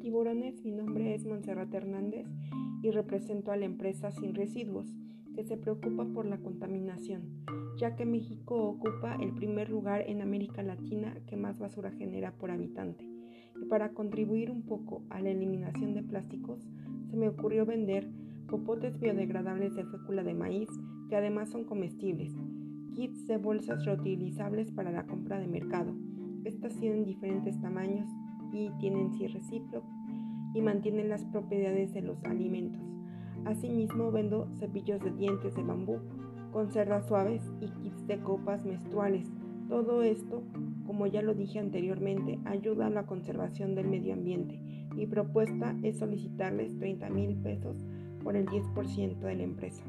es Montserrat Hernández y represento a la empresa Sin Residuos, que se preocupa por la contaminación, ya que México ocupa el primer lugar en América Latina que más basura genera por habitante. Y para contribuir un poco a la eliminación de plásticos, se me ocurrió vender popotes biodegradables de fécula de maíz que además son comestibles, kits de bolsas reutilizables para la compra de mercado. Estas tienen diferentes tamaños y tienen cierre recíproco y mantienen las propiedades de los alimentos. Asimismo vendo cepillos de dientes de bambú con cerdas suaves y kits de copas menstruales. Todo esto, como ya lo dije anteriormente, ayuda a la conservación del medio ambiente. Mi propuesta es solicitarles 30 mil pesos por el 10% de la empresa.